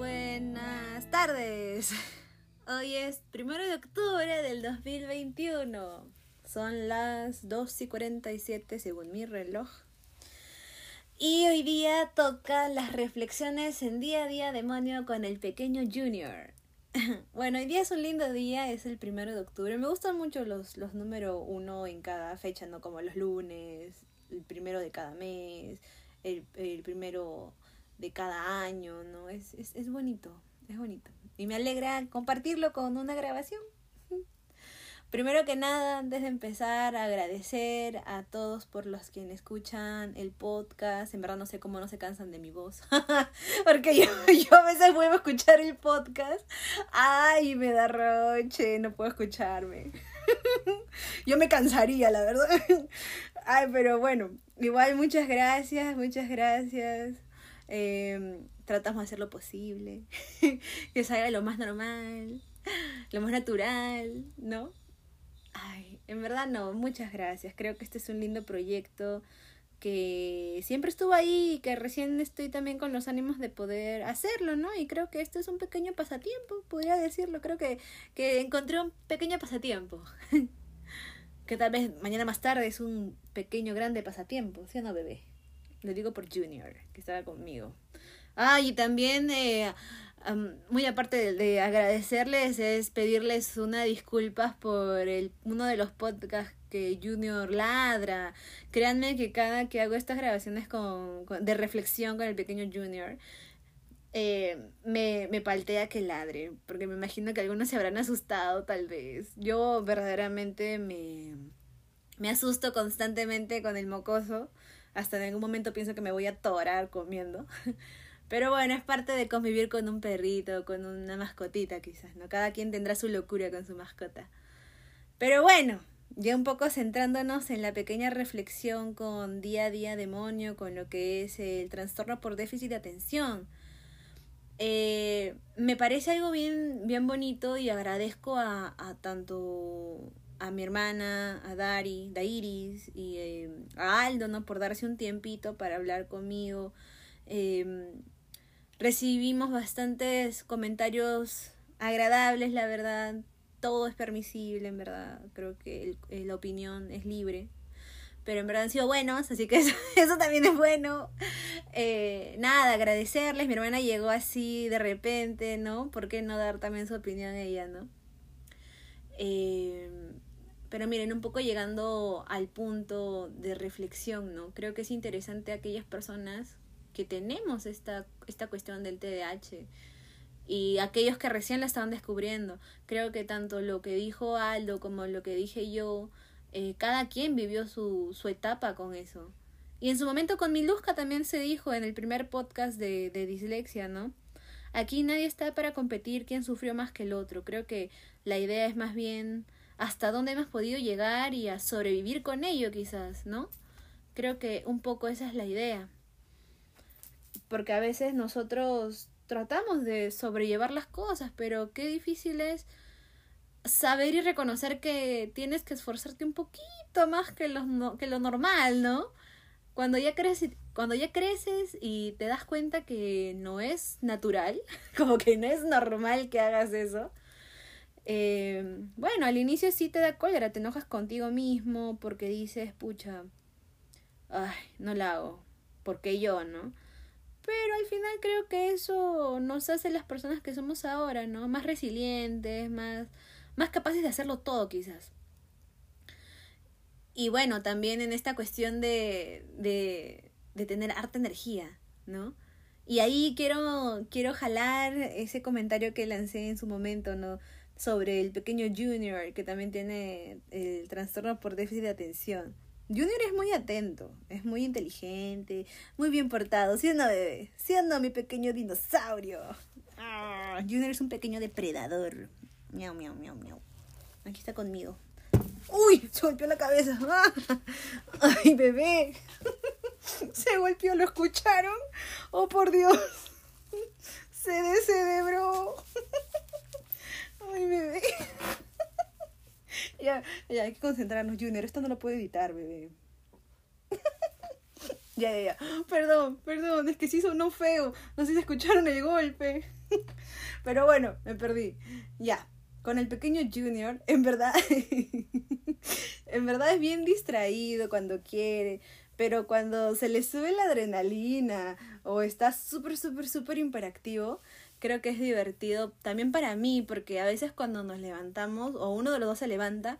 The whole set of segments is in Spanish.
Buenas tardes. Hoy es primero de octubre del 2021. Son las 2 y 47 según mi reloj. Y hoy día toca las reflexiones en día a día demonio con el pequeño Junior. Bueno, hoy día es un lindo día, es el primero de octubre. Me gustan mucho los, los número uno en cada fecha, ¿no? Como los lunes, el primero de cada mes, el, el primero de cada año, ¿no? Es, es, es bonito, es bonito. Y me alegra compartirlo con una grabación. Primero que nada, antes de empezar, agradecer a todos por los que escuchan el podcast. En verdad no sé cómo no se cansan de mi voz. Porque yo, yo a veces vuelvo a escuchar el podcast. Ay, me da roche, no puedo escucharme. yo me cansaría, la verdad. Ay, pero bueno, igual muchas gracias, muchas gracias. Eh, tratamos de hacer lo posible. que salga lo más normal, lo más natural, ¿no? Ay, en verdad no, muchas gracias. Creo que este es un lindo proyecto que siempre estuvo ahí y que recién estoy también con los ánimos de poder hacerlo, ¿no? Y creo que esto es un pequeño pasatiempo, podría decirlo. Creo que, que encontré un pequeño pasatiempo. que tal vez mañana más tarde es un pequeño grande pasatiempo, ¿sí o no, bebé? Lo digo por Junior, que estaba conmigo. Ah, y también eh, muy aparte de, agradecerles es pedirles una disculpas por el uno de los podcasts que Junior ladra. Créanme que cada que hago estas grabaciones con, de reflexión con el pequeño Junior, eh, me, me paltea que ladre, porque me imagino que algunos se habrán asustado tal vez. Yo verdaderamente me, me asusto constantemente con el mocoso. Hasta en algún momento pienso que me voy a atorar comiendo. Pero bueno, es parte de convivir con un perrito, con una mascotita quizás, ¿no? Cada quien tendrá su locura con su mascota. Pero bueno, ya un poco centrándonos en la pequeña reflexión con día a día demonio, con lo que es el trastorno por déficit de atención. Eh, me parece algo bien, bien bonito y agradezco a, a tanto a mi hermana, a Dari, Dairis y eh, a Aldo, ¿no? Por darse un tiempito para hablar conmigo. Eh, Recibimos bastantes comentarios agradables, la verdad. Todo es permisible, en verdad. Creo que la opinión es libre. Pero en verdad han sido buenos, así que eso, también es bueno. Eh, nada, agradecerles. Mi hermana llegó así de repente, ¿no? ¿Por qué no dar también su opinión a ella, no? Eh, pero miren, un poco llegando al punto de reflexión, ¿no? Creo que es interesante aquellas personas que tenemos esta, esta cuestión del TDAH y aquellos que recién la estaban descubriendo. Creo que tanto lo que dijo Aldo como lo que dije yo, eh, cada quien vivió su, su etapa con eso. Y en su momento con Miluska también se dijo en el primer podcast de, de dislexia, ¿no? Aquí nadie está para competir quién sufrió más que el otro. Creo que la idea es más bien hasta dónde hemos podido llegar y a sobrevivir con ello quizás, ¿no? Creo que un poco esa es la idea porque a veces nosotros tratamos de sobrellevar las cosas, pero qué difícil es saber y reconocer que tienes que esforzarte un poquito más que lo, que lo normal, ¿no? Cuando ya, creces, cuando ya creces y te das cuenta que no es natural, como que no es normal que hagas eso, eh, bueno, al inicio sí te da cólera, te enojas contigo mismo porque dices, pucha, ay, no la hago, porque yo, ¿no? Pero al final creo que eso nos hace las personas que somos ahora, ¿no? Más resilientes, más, más capaces de hacerlo todo quizás. Y bueno, también en esta cuestión de, de, de tener harta energía, ¿no? Y ahí quiero, quiero jalar ese comentario que lancé en su momento, ¿no? Sobre el pequeño Junior que también tiene el trastorno por déficit de atención. Junior es muy atento, es muy inteligente, muy bien portado, siendo bebé, siendo mi pequeño dinosaurio. Ah, Junior es un pequeño depredador. Miau, miau, miau, miau. Aquí está conmigo. ¡Uy! Se golpeó la cabeza. ¡Ay, bebé! Se golpeó, ¿lo escucharon? ¡Oh, por Dios! Se descerebró. ¡Ay, bebé! ya, ya, hay que concentrarnos, Junior. Esto no lo puedo editar, bebé. ya, ya, ya. Perdón, perdón, es que sí sonó feo. No sé si escucharon el golpe. Pero bueno, me perdí. Ya, con el pequeño Junior, en verdad, en verdad es bien distraído cuando quiere, pero cuando se le sube la adrenalina o está súper, súper, súper imperactivo, creo que es divertido también para mí, porque a veces cuando nos levantamos o uno de los dos se levanta,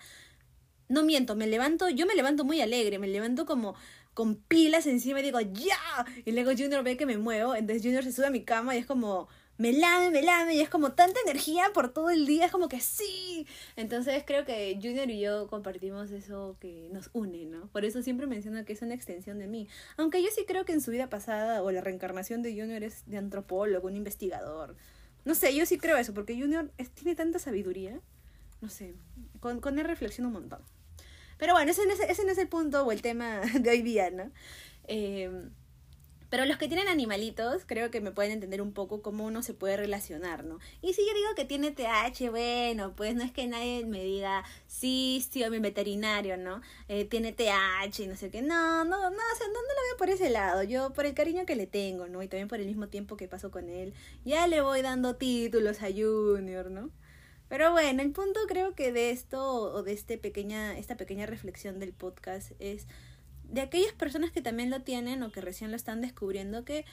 no miento, me levanto, yo me levanto muy alegre, me levanto como con pilas encima y digo, ¡ya! Y luego Junior ve que me muevo, entonces Junior se sube a mi cama y es como, me lame, me lame, y es como tanta energía por todo el día, es como que sí. Entonces creo que Junior y yo compartimos eso que nos une, ¿no? Por eso siempre menciono que es una extensión de mí. Aunque yo sí creo que en su vida pasada o la reencarnación de Junior es de antropólogo, un investigador. No sé, yo sí creo eso, porque Junior tiene tanta sabiduría. No sé, con, con él reflexiono un montón. Pero bueno, ese, ese, ese no es el punto o el tema de hoy día, ¿no? Eh, pero los que tienen animalitos, creo que me pueden entender un poco cómo uno se puede relacionar, ¿no? Y si yo digo que tiene TH, bueno, pues no es que nadie me diga, sí, sí, mi veterinario, ¿no? Eh, tiene TH y no sé qué. No, no, no, o sea, no, no lo veo por ese lado. Yo, por el cariño que le tengo, ¿no? Y también por el mismo tiempo que paso con él, ya le voy dando títulos a Junior, ¿no? Pero bueno, el punto creo que de esto o de este pequeña, esta pequeña reflexión del podcast es de aquellas personas que también lo tienen o que recién lo están descubriendo que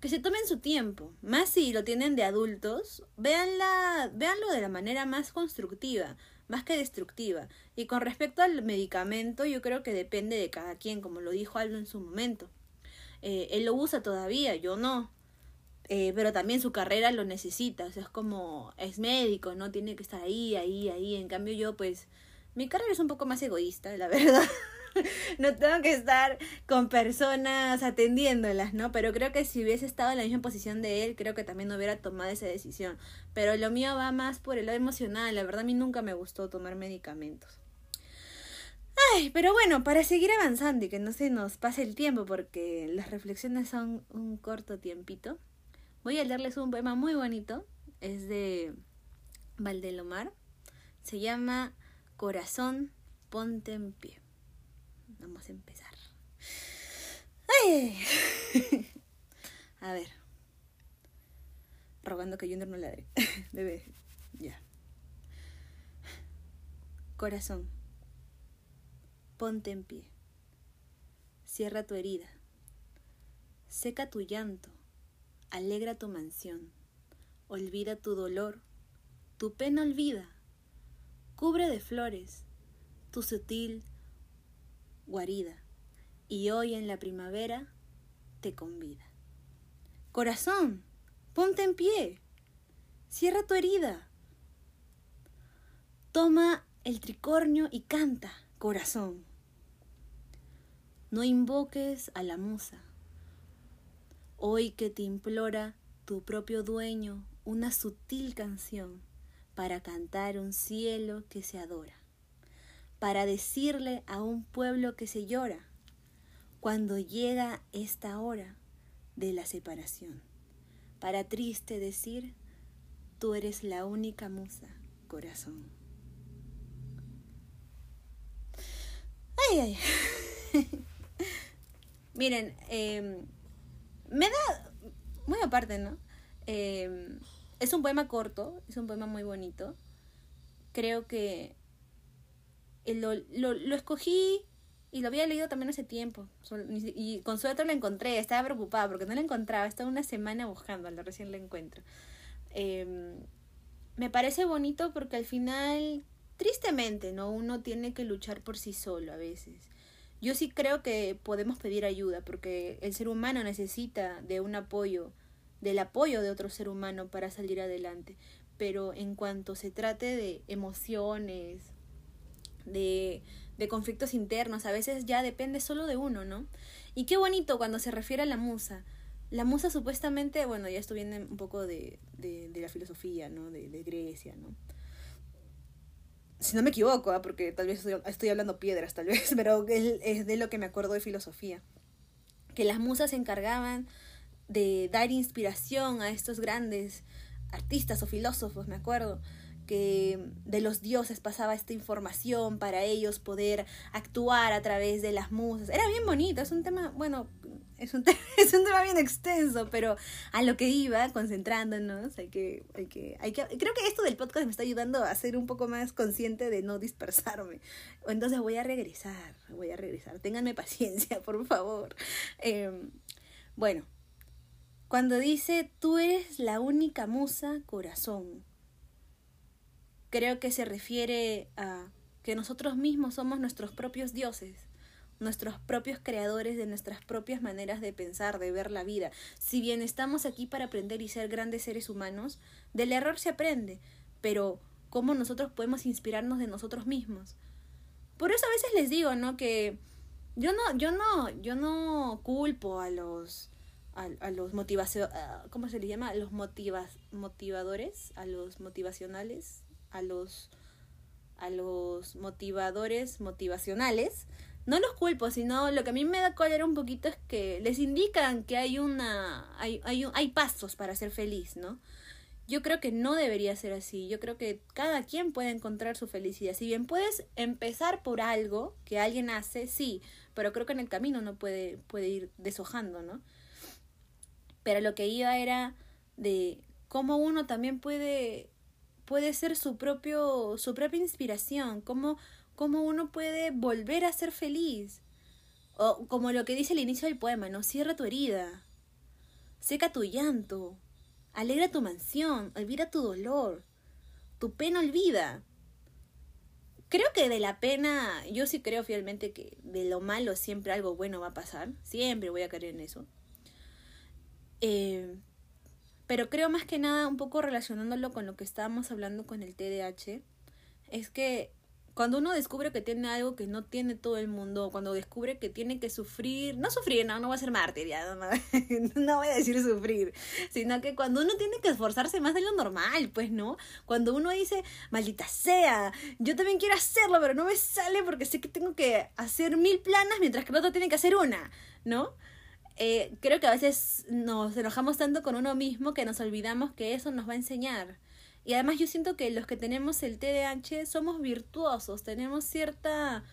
que se tomen su tiempo, más si lo tienen de adultos, véanla, véanlo de la manera más constructiva, más que destructiva. Y con respecto al medicamento, yo creo que depende de cada quien, como lo dijo Aldo en su momento. Eh, él lo usa todavía, yo no. Eh, pero también su carrera lo necesita, o sea, es como, es médico, no tiene que estar ahí, ahí, ahí. En cambio yo, pues, mi carrera es un poco más egoísta, la verdad. no tengo que estar con personas atendiéndolas, ¿no? Pero creo que si hubiese estado en la misma posición de él, creo que también no hubiera tomado esa decisión. Pero lo mío va más por el lado emocional. La verdad a mí nunca me gustó tomar medicamentos. Ay, pero bueno, para seguir avanzando y que no se nos pase el tiempo porque las reflexiones son un corto tiempito, voy a leerles un poema muy bonito. Es de Valdelomar. Se llama Corazón, ponte en pie. Vamos a empezar. A ver. Rogando que Junior no ladre. Bebé, ya. Corazón, ponte en pie. Cierra tu herida. Seca tu llanto. Alegra tu mansión. Olvida tu dolor. Tu pena olvida. Cubre de flores tu sutil guarida, y hoy en la primavera te convida. Corazón, ponte en pie, cierra tu herida, toma el tricornio y canta, corazón. No invoques a la musa, hoy que te implora tu propio dueño una sutil canción para cantar un cielo que se adora para decirle a un pueblo que se llora cuando llega esta hora de la separación. Para triste decir, tú eres la única musa, corazón. Ay, ay. Miren, em, me da, muy aparte, ¿no? Em, es un poema corto, es un poema muy bonito. Creo que lo, lo, lo escogí y lo había leído también hace tiempo. Y con suerte lo encontré. Estaba preocupada porque no lo encontraba. Estaba una semana buscándolo. Recién lo encuentro. Em, me parece bonito porque al final, tristemente, ¿no? Uno tiene que luchar por sí solo a veces. Yo sí creo que podemos pedir ayuda porque el ser humano necesita de un apoyo, del apoyo de otro ser humano para salir adelante. Pero en cuanto se trate de emociones de, de conflictos internos, a veces ya depende solo de uno, ¿no? Y qué bonito cuando se refiere a la musa. La musa supuestamente, bueno, ya esto viene un poco de, de, de la filosofía, ¿no? De, de, Grecia, ¿no? Si no me equivoco, ¿eh? porque tal vez estoy, estoy, hablando piedras, tal vez, pero es de lo que me acuerdo de filosofía. Que las musas se encargaban de dar inspiración a estos grandes artistas o filósofos, me acuerdo, que de los dioses pasaba esta información para ellos poder actuar a través de las musas. Era bien bonito, es un tema, bueno, es un, tema, es un tema bien extenso, pero a lo que iba, concentrándonos, hay que, hay que, hay que, creo que esto del podcast me está ayudando a ser un poco más consciente de no dispersarme. Entonces voy a regresar, voy a regresar. Ténganme paciencia, por favor. Em, bueno, cuando dice, tú eres la única musa, corazón, creo que se refiere a que nosotros mismos somos nuestros propios dioses nuestros propios creadores de nuestras propias maneras de pensar, de ver la vida. Si bien estamos aquí para aprender y ser grandes seres humanos, del error se aprende, pero ¿cómo nosotros podemos inspirarnos de nosotros mismos? Por eso a veces les digo, ¿no? Que yo no, yo no, yo no culpo a los a, los motivación, ¿cómo se le llama? A los motivas, motivadores, a los motivacionales, a los a los motivadores motivacionales no los culpo, sino lo que a mí me da cólera un poquito es que les indican que hay una hay, hay, hay pasos para ser feliz, ¿no? Yo creo que no debería ser así. Yo creo que cada quien puede encontrar su felicidad. Si bien puedes empezar por algo que alguien hace, sí, pero creo que en el camino no puede, puede ir deshojando, ¿no? Pero lo que iba era de cómo uno también puede, puede ser su propio, su propia inspiración, cómo cómo uno puede volver a ser feliz. O como lo que dice el inicio del poema, ¿no? Cierra tu herida, seca tu llanto, alegra tu mansión, olvida tu dolor, tu pena olvida. Creo que de la pena, yo sí creo fielmente que de lo malo siempre algo bueno va a pasar, siempre voy a creer en eso. Eh, pero creo más que nada, un poco relacionándolo con lo que estábamos hablando con el TDAH, es que cuando uno descubre que tiene algo que no tiene todo el mundo, cuando descubre que tiene que sufrir, no sufrir, no, no voy a ser mártir, ya, no, no, voy a decir sufrir, sino que cuando uno tiene que esforzarse más de lo normal, pues, ¿no? Cuando uno dice, maldita sea, yo también quiero hacerlo, pero no me sale porque sé que tengo que hacer mil planas mientras que el otro tiene que hacer una, ¿no? Eh, creo que a veces nos enojamos tanto con uno mismo que nos olvidamos que eso nos va a enseñar y además yo siento que los que tenemos el TDAH somos virtuosos, tenemos cierta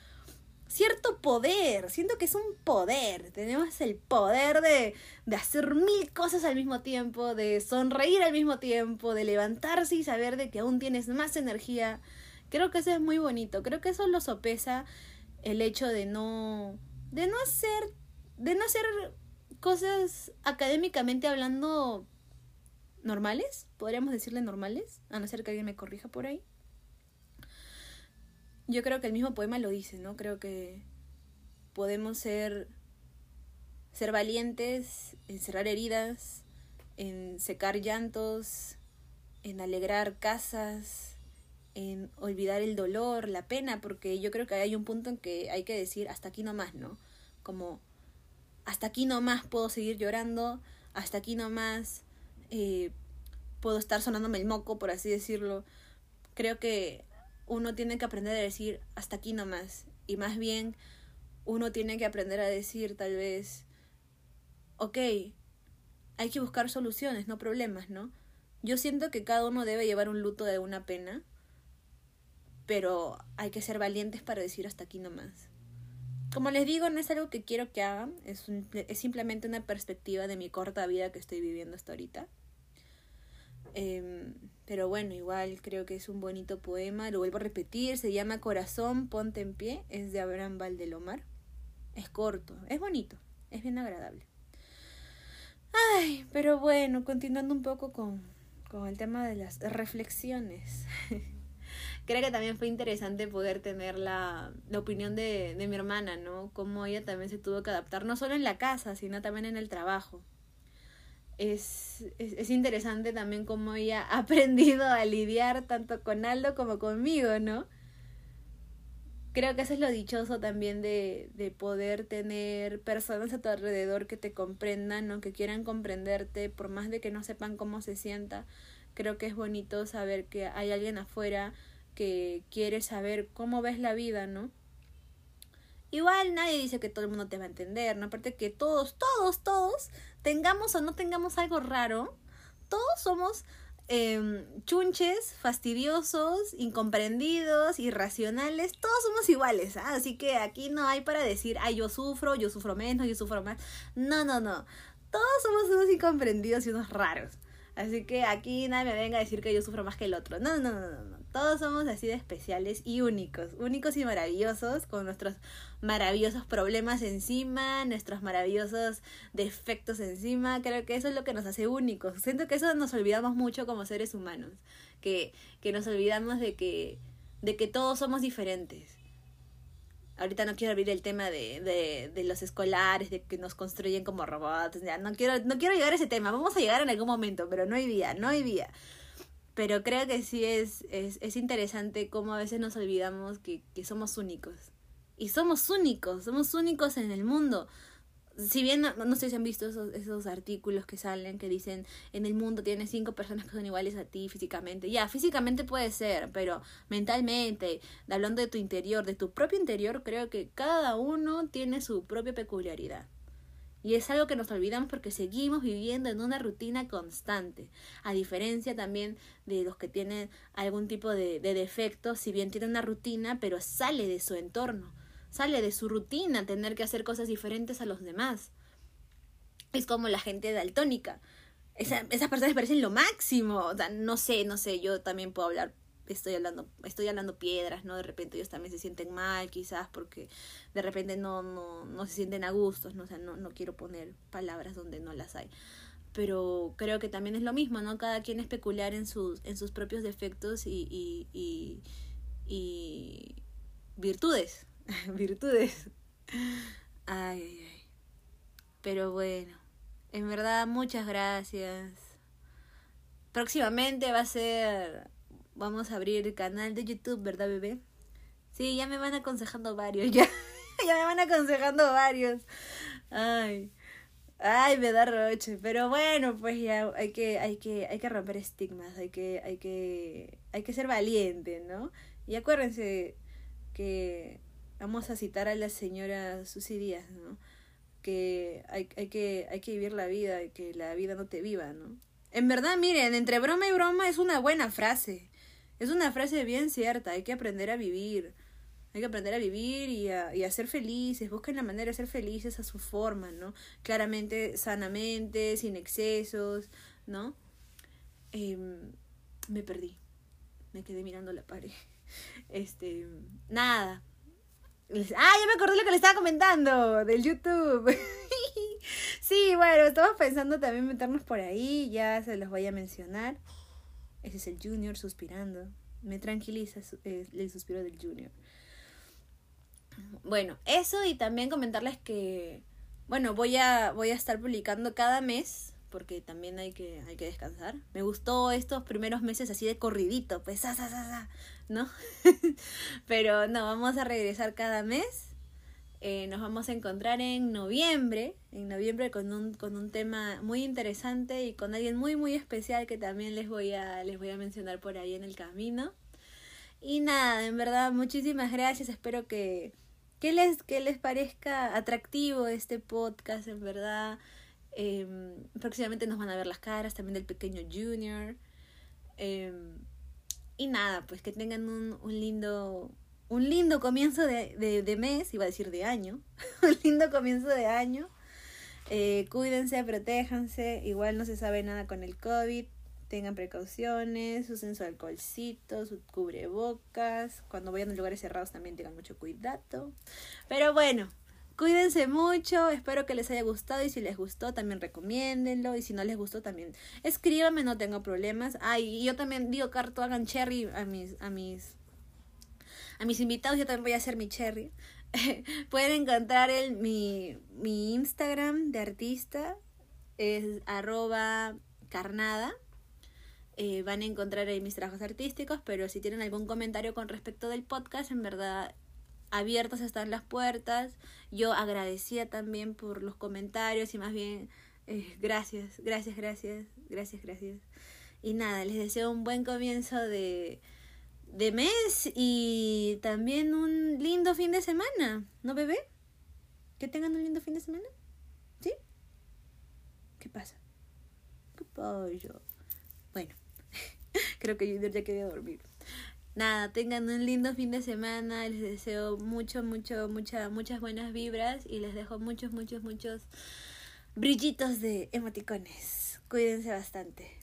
cierto poder, siento que es un poder, tenemos el poder de, de hacer mil cosas al mismo tiempo, de sonreír al mismo tiempo, de levantarse y saber de que aún tienes más energía. Creo que eso es muy bonito, creo que eso lo sopesa el hecho de no de no hacer de no hacer cosas académicamente hablando normales, podríamos decirle normales, a no ser que alguien me corrija por ahí. Yo creo que el mismo poema lo dice, ¿no? Creo que podemos ser ser valientes, en cerrar heridas, en secar llantos, en alegrar casas, en olvidar el dolor, la pena, porque yo creo que hay un punto en que hay que decir hasta aquí nomás, ¿no? Como hasta aquí nomás puedo seguir llorando, hasta aquí nomás eh, puedo estar sonándome el moco, por así decirlo. Creo que uno tiene que aprender a decir hasta aquí nomás. Y más bien uno tiene que aprender a decir tal vez, ok, hay que buscar soluciones, no problemas, ¿no? Yo siento que cada uno debe llevar un luto de una pena, pero hay que ser valientes para decir hasta aquí nomás. Como les digo, no es algo que quiero que hagan, es, es simplemente una perspectiva de mi corta vida que estoy viviendo hasta ahorita. Em, pero bueno, igual creo que es un bonito poema. Lo vuelvo a repetir. Se llama Corazón, ponte en pie. Es de Abraham Valdelomar. Es corto, es bonito, es bien agradable. Ay, pero bueno, continuando un poco con, con el tema de las reflexiones. creo que también fue interesante poder tener la, la opinión de, de mi hermana, ¿no? Cómo ella también se tuvo que adaptar, no solo en la casa, sino también en el trabajo es, es, interesante también cómo ella ha aprendido a lidiar tanto con Aldo como conmigo, ¿no? Creo que eso es lo dichoso también de, de poder tener personas a tu alrededor que te comprendan, ¿no? Que quieran comprenderte, por más de que no sepan cómo se sienta. Creo que es bonito saber que hay alguien afuera que quiere saber cómo ves la vida, ¿no? Igual nadie dice que todo el mundo te va a entender, ¿no? Aparte que todos, todos, todos, tengamos o no tengamos algo raro, todos somos em, chunches, fastidiosos, incomprendidos, irracionales, todos somos iguales, ¿ah? así que aquí no hay para decir, ay, yo sufro, yo sufro menos, yo sufro más. No, no, no. Todos somos unos incomprendidos y unos raros. Así que aquí nadie me venga a decir que yo sufro más que el otro. No, no, no, no. Todos somos así de especiales y únicos. Únicos y maravillosos, con nuestros maravillosos problemas encima, nuestros maravillosos defectos encima. Creo que eso es lo que nos hace únicos. Siento que eso nos olvidamos mucho como seres humanos. Que, que nos olvidamos de que, de que todos somos diferentes ahorita no quiero abrir el tema de, de, de, los escolares, de que nos construyen como robots, ya, no quiero, no quiero llegar a ese tema, vamos a llegar en algún momento, pero no hay día, no hay día. Pero creo que sí es, es, es interesante cómo a veces nos olvidamos que, que somos únicos. Y somos únicos, somos únicos en el mundo si bien no, sé si han visto esos, esos artículos que salen que dicen en el mundo tienes cinco personas que son iguales a ti físicamente. Ya, físicamente puede ser, pero mentalmente, hablando de tu interior, de tu propio interior, creo que cada uno tiene su propia peculiaridad. Y es algo que nos olvidamos porque seguimos viviendo en una rutina constante. A diferencia también de los que tienen algún tipo de, de defecto, si bien tienen una rutina, pero sale de su entorno sale de su rutina tener que hacer cosas diferentes a los demás. Es como la gente daltónica. Esa, esas personas parecen lo máximo. O sea, no sé, no sé, yo también puedo hablar, estoy hablando, estoy hablando piedras, ¿no? De repente ellos también se sienten mal, quizás, porque de repente no, no, no se sienten a gustos, ¿no? O sea, no, no quiero poner palabras donde no las hay. Pero creo que también es lo mismo, ¿no? Cada quien es peculiar en sus, en sus propios defectos y, y, y, y virtudes. virtudes. Ay, ay, ay. Pero bueno, en verdad muchas gracias. Próximamente va a ser, vamos a abrir el canal de YouTube, ¿verdad, bebé? Sí, ya me van aconsejando varios, ya, ya me van aconsejando varios. Ay. Ay, me da roche, pero bueno, pues ya hay que hay que hay que romper estigmas, hay que hay que hay que ser valiente, ¿no? Y acuérdense que vamos a citar a la señora Susy Díaz, ¿no? Que hay, hay, que hay que vivir la vida y que la vida no te viva, ¿no? En verdad, miren, entre broma y broma es una buena frase. Es una frase bien cierta, hay que aprender a vivir. Hay que aprender a vivir y a, y a ser felices. Busquen la manera de ser felices a su forma, ¿no? Claramente, sanamente, sin excesos, ¿no? Em, me perdí. Me quedé mirando la pared. Este, nada, Ah, ya me acordé lo que le estaba comentando del YouTube. sí, bueno, estamos pensando también meternos por ahí, ya se los voy a mencionar. Ese es el Junior suspirando. Me tranquiliza el suspiro del Junior. Bueno, eso y también comentarles que, bueno, voy a, voy a estar publicando cada mes porque también hay que, hay que descansar. Me gustó estos primeros meses así de corridito, pues, ¿no? Pero no, vamos a regresar cada mes. Eh, nos vamos a encontrar en noviembre, en noviembre con un, con un tema muy interesante y con alguien muy, muy especial que también les voy a, les voy a mencionar por ahí en el camino. Y nada, en verdad, muchísimas gracias. Espero que, que, les, que les parezca atractivo este podcast, en verdad. Em, próximamente nos van a ver las caras también del pequeño Junior. Em, y nada, pues que tengan un, lindo un lindo comienzo de, de, de, mes, iba a decir de año, un lindo comienzo de año. Eh, cuídense, protéjanse, igual no se sabe nada con el COVID, tengan precauciones, usen su alcoholcito, su cubrebocas, cuando vayan a lugares cerrados también tengan mucho cuidado. Pero bueno, Cuídense mucho, espero que les haya gustado y si les gustó también recomiéndenlo y si no les gustó también escríbanme, no tengo problemas. Ay, y yo también digo carto hagan cherry a mis a mis a mis invitados, yo también voy a hacer mi cherry. Pueden encontrar el, mi, mi Instagram de artista es arroba carnada. Eh, van a encontrar ahí mis trabajos artísticos, pero si tienen algún comentario con respecto del podcast, en verdad abiertas están las puertas. Yo agradecía también por los comentarios y más bien eh, gracias, gracias, gracias, gracias, gracias. Y nada, les deseo un buen comienzo de, de mes y también un lindo fin de semana, ¿no, bebé? Que tengan un lindo fin de semana. ¿Sí? ¿Qué pasa? ¿Qué pollo? Bueno, Creo que Junior ya quería dormir. Nada, tengan un lindo fin de semana. Les deseo mucho, mucho, mucha, muchas buenas vibras. Y les dejo muchos, muchos, muchos brillitos de emoticones. Cuídense bastante.